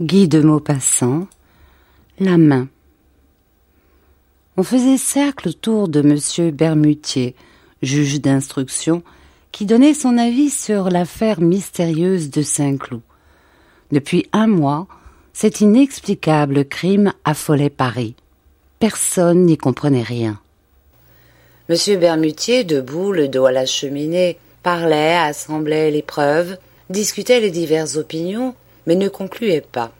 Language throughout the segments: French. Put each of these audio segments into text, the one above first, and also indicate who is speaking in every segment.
Speaker 1: Guy de Maupassant, La main. On faisait cercle autour de monsieur Bermutier, juge d'instruction, qui donnait son avis sur l'affaire mystérieuse de Saint-Cloud. Depuis un mois, cet inexplicable crime affolait Paris. Personne n'y comprenait rien.
Speaker 2: Monsieur Bermutier, debout, le dos à la cheminée, parlait, assemblait les preuves, discutait les diverses opinions, mais ne concluait pas.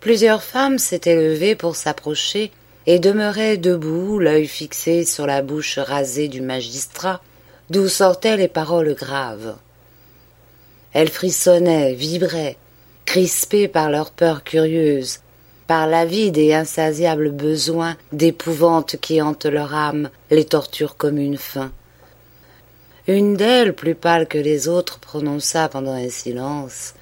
Speaker 2: Plusieurs femmes s'étaient levées pour s'approcher et demeuraient debout, l'œil fixé sur la bouche rasée du magistrat, d'où sortaient les paroles graves. Elles frissonnaient, vibraient, crispées par leur peur curieuse, par l'avide et insatiable besoin d'épouvante qui hante leur âme, les torture comme une faim. Une d'elles, plus pâle que les autres, prononça pendant un silence.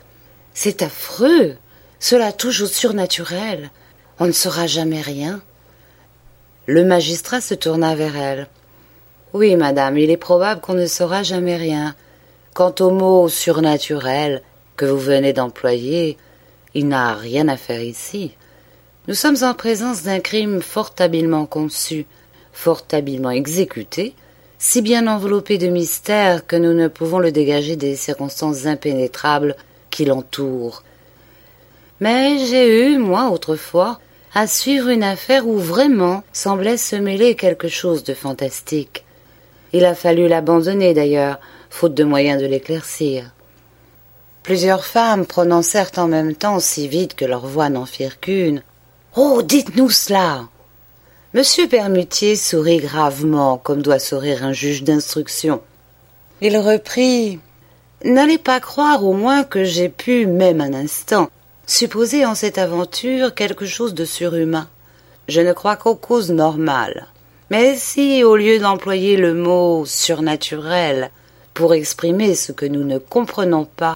Speaker 2: C'est affreux. Cela touche au surnaturel. On ne saura jamais rien. Le magistrat se tourna vers elle. Oui, madame, il est probable qu'on ne saura jamais rien. Quant au mot surnaturel que vous venez d'employer, il n'a rien à faire ici. Nous sommes en présence d'un crime fort habilement conçu, fort habilement exécuté, si bien enveloppé de mystère que nous ne pouvons le dégager des circonstances impénétrables qui l'entourent. Mais j'ai eu, moi, autrefois, à suivre une affaire où vraiment semblait se mêler quelque chose de fantastique. Il a fallu l'abandonner d'ailleurs, faute de moyens de l'éclaircir. Plusieurs femmes prononcèrent en même temps si vite que leurs voix n'en firent qu'une. Oh, dites-nous cela. Monsieur Permutier sourit gravement, comme doit sourire un juge d'instruction. Il reprit. N'allez pas croire au moins que j'ai pu, même un instant, supposer en cette aventure quelque chose de surhumain. Je ne crois qu'aux causes normales. Mais si, au lieu d'employer le mot surnaturel pour exprimer ce que nous ne comprenons pas,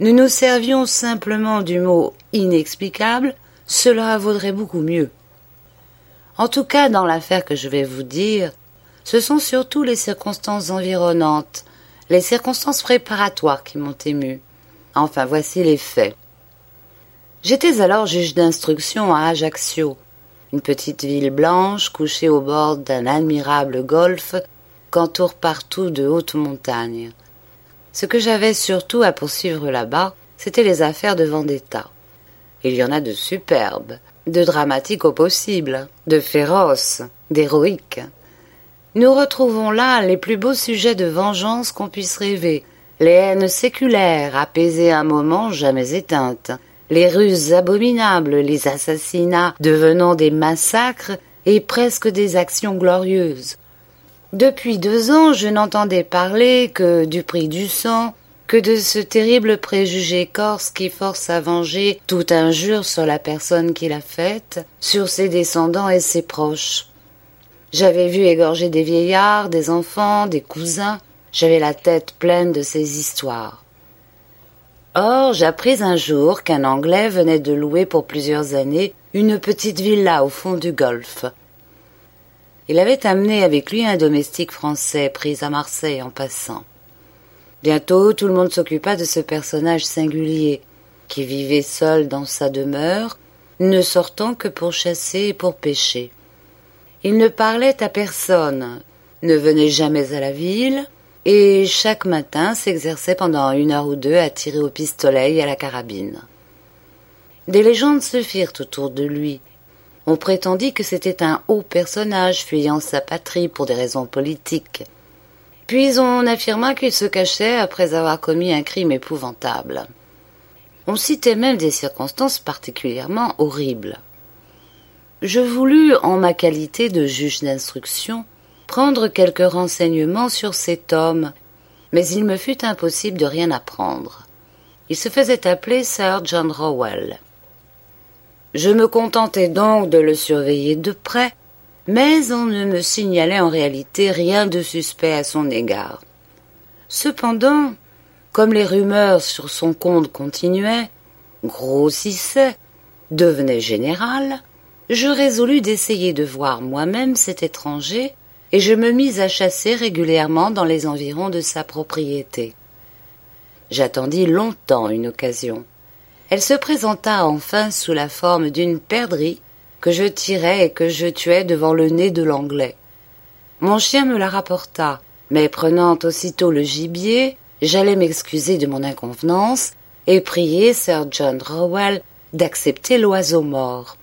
Speaker 2: nous nous servions simplement du mot inexplicable, cela vaudrait beaucoup mieux. En tout cas, dans l'affaire que je vais vous dire, ce sont surtout les circonstances environnantes, les circonstances préparatoires qui m'ont ému. Enfin, voici les faits. J'étais alors juge d'instruction à Ajaccio, une petite ville blanche couchée au bord d'un admirable golfe qu'entourent partout de hautes montagnes. Ce que j'avais surtout à poursuivre là-bas, c'étaient les affaires de vendetta. Il y en a de superbes, de dramatiques au possible, de féroces, d'héroïques. Nous retrouvons là les plus beaux sujets de vengeance qu'on puisse rêver, les haines séculaires, apaisées un moment, jamais éteintes, les ruses abominables, les assassinats devenant des massacres et presque des actions glorieuses. Depuis deux ans, je n'entendais parler que du prix du sang, que de ce terrible préjugé corse qui force à venger toute injure sur la personne qui l'a faite, sur ses descendants et ses proches. J'avais vu égorger des vieillards, des enfants, des cousins, j'avais la tête pleine de ces histoires. Or, j'appris un jour qu'un Anglais venait de louer pour plusieurs années une petite villa au fond du golfe. Il avait amené avec lui un domestique français pris à Marseille en passant. Bientôt tout le monde s'occupa de ce personnage singulier, qui vivait seul dans sa demeure, ne sortant que pour chasser et pour pêcher. Il ne parlait à personne, ne venait jamais à la ville, et chaque matin s'exerçait pendant une heure ou deux à tirer au pistolet et à la carabine. Des légendes se firent autour de lui. On prétendit que c'était un haut personnage fuyant sa patrie pour des raisons politiques. Puis on affirma qu'il se cachait après avoir commis un crime épouvantable. On citait même des circonstances particulièrement horribles. Je voulus, en ma qualité de juge d'instruction, prendre quelques renseignements sur cet homme, mais il me fut impossible de rien apprendre. Il se faisait appeler Sir John Rowell. Je me contentai donc de le surveiller de près, mais on ne me signalait en réalité rien de suspect à son égard. Cependant, comme les rumeurs sur son compte continuaient, grossissaient, devenaient générales, je résolus d'essayer de voir moi-même cet étranger et je me mis à chasser régulièrement dans les environs de sa propriété. J'attendis longtemps une occasion. Elle se présenta enfin sous la forme d'une perdrix que je tirai et que je tuai devant le nez de l'anglais. Mon chien me la rapporta, mais prenant aussitôt le gibier, j'allais m'excuser de mon inconvenance et prier Sir John Rowell d'accepter l'oiseau mort.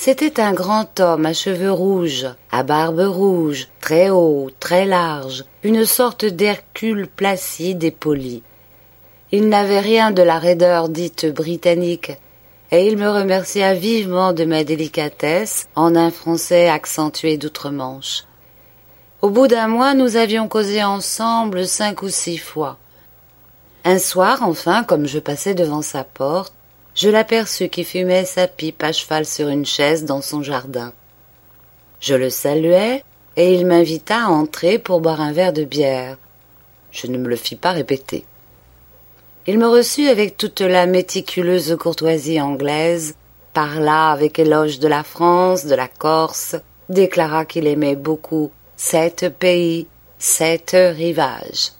Speaker 2: C'était un grand homme à cheveux rouges, à barbe rouge, très haut, très large, une sorte d'Hercule placide et poli. Il n'avait rien de la raideur dite britannique, et il me remercia vivement de ma délicatesse en un français accentué d'outre-Manche. Au bout d'un mois, nous avions causé ensemble cinq ou six fois. Un soir, enfin, comme je passais devant sa porte, je l'aperçus qui fumait sa pipe à cheval sur une chaise dans son jardin. Je le saluai, et il m'invita à entrer pour boire un verre de bière. Je ne me le fis pas répéter. Il me reçut avec toute la méticuleuse courtoisie anglaise, parla avec éloge de la France, de la Corse, déclara qu'il aimait beaucoup sept pays, sept rivages.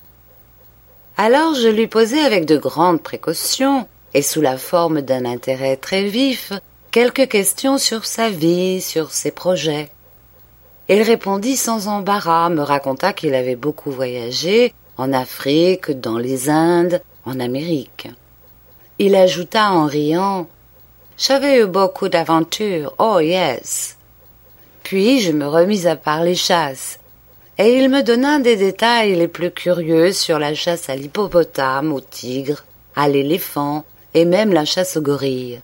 Speaker 2: Alors je lui posai avec de grandes précautions et sous la forme d'un intérêt très vif, quelques questions sur sa vie, sur ses projets. Il répondit sans embarras, me raconta qu'il avait beaucoup voyagé, en Afrique, dans les Indes, en Amérique. Il ajouta en riant J'avais eu beaucoup d'aventures, oh yes. Puis je me remis à parler chasse, et il me donna des détails les plus curieux sur la chasse à l'hippopotame, au tigre, à l'éléphant, et même la chasse aux gorilles.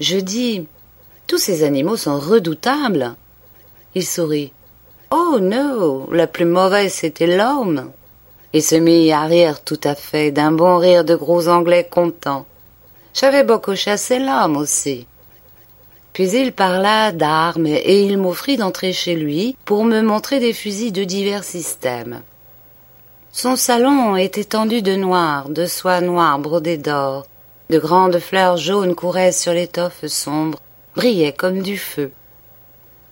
Speaker 2: Je dis Tous ces animaux sont redoutables. Il sourit. Oh non, la plus mauvaise c'était l'homme. Il se mit à rire tout à fait, d'un bon rire de gros anglais contents. J'avais beaucoup chassé l'homme aussi. Puis il parla d'armes et il m'offrit d'entrer chez lui pour me montrer des fusils de divers systèmes. Son salon était tendu de noir, de soie noire brodée d'or, de grandes fleurs jaunes couraient sur l'étoffe sombre, brillaient comme du feu.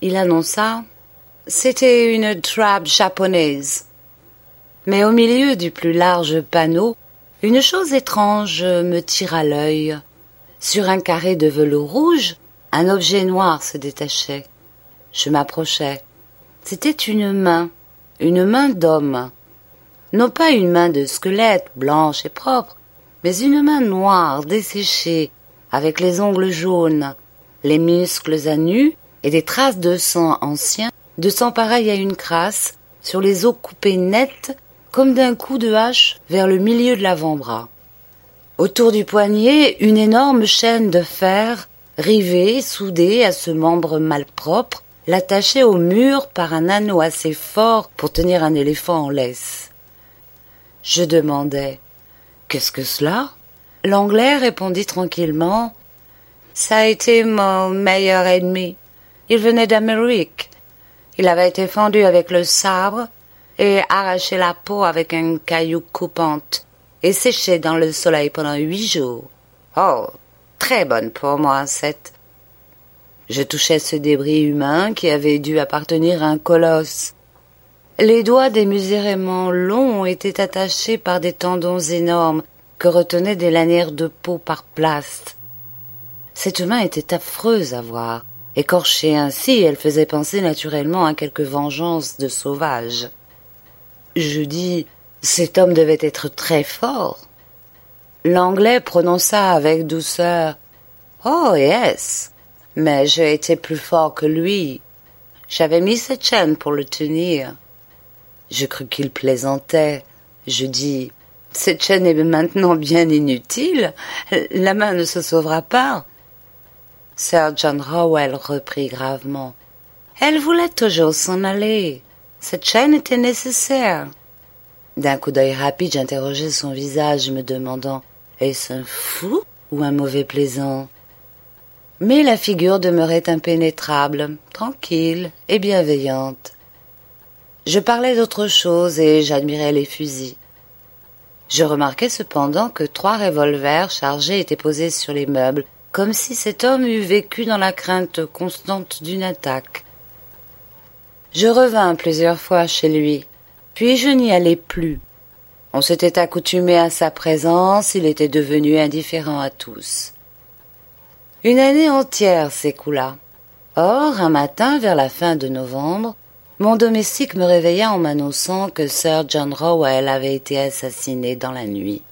Speaker 2: Il annonça C'était une trappe japonaise. Mais au milieu du plus large panneau, une chose étrange me tira l'œil. Sur un carré de velours rouge, un objet noir se détachait. Je m'approchai. C'était une main, une main d'homme. Non pas une main de squelette blanche et propre, mais une main noire, desséchée, avec les ongles jaunes, les muscles à nu et des traces de sang ancien, de sang pareil à une crasse, sur les os coupés nets comme d'un coup de hache vers le milieu de l'avant-bras. Autour du poignet, une énorme chaîne de fer, rivée, soudée à ce membre malpropre, l'attachait au mur par un anneau assez fort pour tenir un éléphant en laisse. Je demandai Qu'est-ce que cela? L'anglais répondit tranquillement Ça a été mon meilleur ennemi. Il venait d'Amérique. Il avait été fendu avec le sabre et arraché la peau avec un caillou coupante et séché dans le soleil pendant huit jours. Oh, très bonne pour moi, cette. Je touchais ce débris humain qui avait dû appartenir à un colosse. Les doigts démesurément longs étaient attachés par des tendons énormes que retenaient des lanières de peau par plaste. Cette main était affreuse à voir. Écorchée ainsi, elle faisait penser naturellement à quelque vengeance de sauvage. Je dis, cet homme devait être très fort. L'anglais prononça avec douceur. Oh, yes. Mais j'ai été plus fort que lui. J'avais mis cette chaîne pour le tenir. Je crus qu'il plaisantait. Je dis Cette chaîne est maintenant bien inutile. La main ne se sauvera pas. Sir John Rowell reprit gravement. Elle voulait toujours s'en aller. Cette chaîne était nécessaire. D'un coup d'œil rapide, j'interrogeai son visage, me demandant Est-ce un fou ou un mauvais plaisant? Mais la figure demeurait impénétrable, tranquille et bienveillante. Je parlais d'autre chose et j'admirais les fusils. Je remarquai cependant que trois revolvers chargés étaient posés sur les meubles, comme si cet homme eût vécu dans la crainte constante d'une attaque. Je revins plusieurs fois chez lui, puis je n'y allai plus. On s'était accoutumé à sa présence, il était devenu indifférent à tous. Une année entière s'écoula. Or, un matin, vers la fin de novembre, mon domestique me réveilla en m'annonçant que Sir John Rowell avait été assassiné dans la nuit.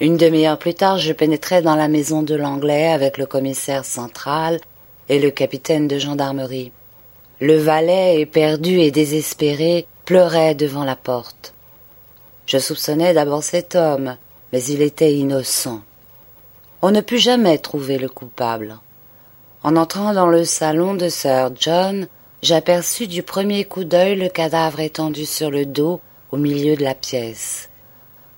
Speaker 2: Une demi-heure plus tard, je pénétrai dans la maison de l'Anglais avec le commissaire central et le capitaine de gendarmerie. Le valet, éperdu et désespéré, pleurait devant la porte. Je soupçonnais d'abord cet homme, mais il était innocent. On ne put jamais trouver le coupable. En entrant dans le salon de Sir John, j'aperçus du premier coup d'œil le cadavre étendu sur le dos au milieu de la pièce.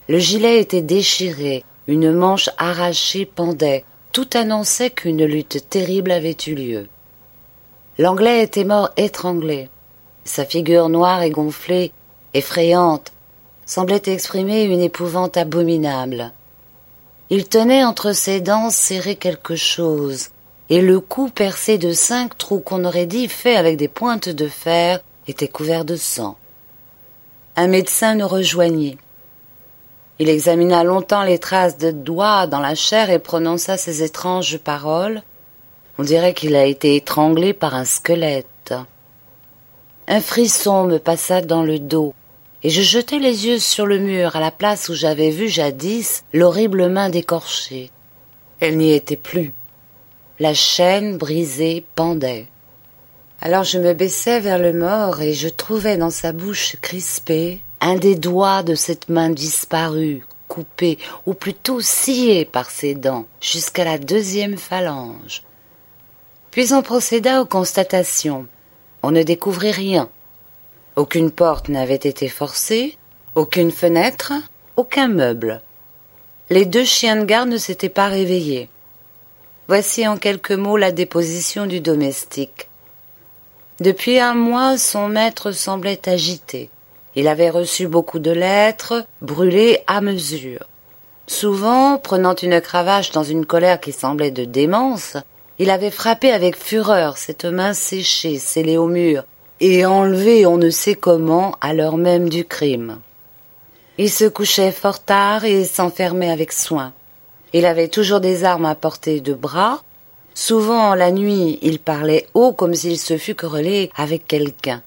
Speaker 2: Le gilet était déchiré, une manche arrachée pendait, tout annonçait qu'une lutte terrible avait eu lieu. L'anglais était mort étranglé. Sa figure noire et gonflée, effrayante, semblait exprimer une épouvante abominable. Il tenait entre ses dents serré quelque chose, et le cou percé de cinq trous qu'on aurait dit faits avec des pointes de fer était couvert de sang. Un médecin nous rejoignit. Il examina longtemps les traces de doigts dans la chair et prononça ces étranges paroles. On dirait qu'il a été étranglé par un squelette. Un frisson me passa dans le dos et je jetai les yeux sur le mur à la place où j'avais vu jadis l'horrible main décorchée. Elle n'y était plus. La chaîne brisée pendait. Alors je me baissai vers le mort et je trouvai dans sa bouche crispée un des doigts de cette main disparue, coupée, ou plutôt sciée par ses dents, jusqu'à la deuxième phalange. Puis on procéda aux constatations. On ne découvrit rien. Aucune porte n'avait été forcée, aucune fenêtre, aucun meuble. Les deux chiens de garde ne s'étaient pas réveillés. Voici en quelques mots la déposition du domestique. Depuis un mois, son maître semblait agité. Il avait reçu beaucoup de lettres, brûlées à mesure. Souvent, prenant une cravache dans une colère qui semblait de démence, il avait frappé avec fureur cette main séchée, scellée au mur, et enlevé on ne sait comment à l'heure même du crime. Il se couchait fort tard et s'enfermait avec soin. Il avait toujours des armes à portée de bras. Souvent, la nuit, il parlait haut comme s'il se fût querellé avec quelqu'un.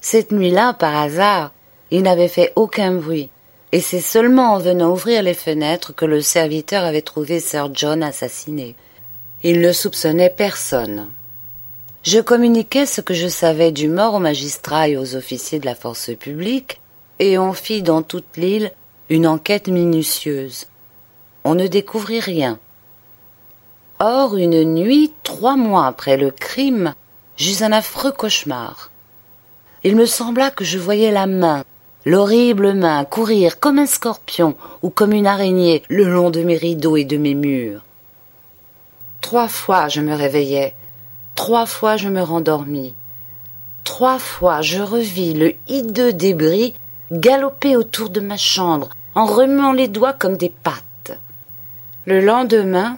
Speaker 2: Cette nuit-là, par hasard, il n'avait fait aucun bruit, et c'est seulement en venant ouvrir les fenêtres que le serviteur avait trouvé Sir John assassiné. Il ne soupçonnait personne. Je communiquai ce que je savais du mort aux magistrats et aux officiers de la force publique, et on fit dans toute l'île une enquête minutieuse. On ne découvrit rien. Or, une nuit, trois mois après le crime, j'eus un affreux cauchemar. Il me sembla que je voyais la main, l'horrible main, courir comme un scorpion ou comme une araignée le long de mes rideaux et de mes murs. Trois fois je me réveillais, Trois fois je me rendormis. Trois fois je revis le hideux débris galoper autour de ma chambre en remuant les doigts comme des pattes. Le lendemain,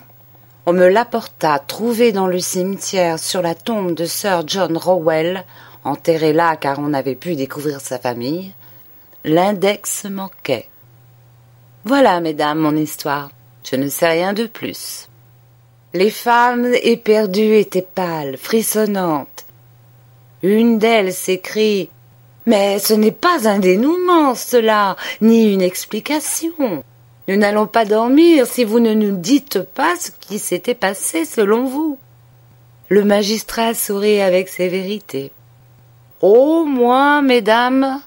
Speaker 2: on me l'apporta trouvé dans le cimetière sur la tombe de Sir John Rowell, enterré là car on n'avait pu découvrir sa famille. L'index manquait. Voilà, mesdames, mon histoire. Je ne sais rien de plus. Les femmes éperdues étaient pâles, frissonnantes. Une d'elles s'écrie Mais ce n'est pas un dénouement, cela, ni une explication. Nous n'allons pas dormir si vous ne nous dites pas ce qui s'était passé selon vous. Le magistrat sourit avec sévérité. Oh, moi, mesdames,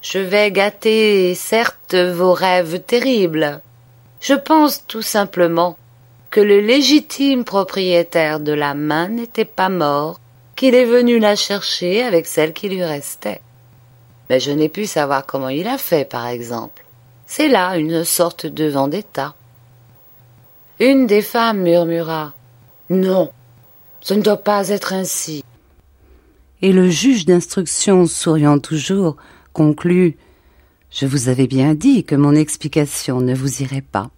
Speaker 2: je vais gâter, certes, vos rêves terribles. Je pense tout simplement que le légitime propriétaire de la main n'était pas mort, qu'il est venu la chercher avec celle qui lui restait. Mais je n'ai pu savoir comment il a fait, par exemple. C'est là une sorte de vendetta. Une des femmes murmura Non, ce ne doit pas être ainsi.
Speaker 1: Et le juge d'instruction, souriant toujours, conclut Je vous avais bien dit que mon explication ne vous irait pas.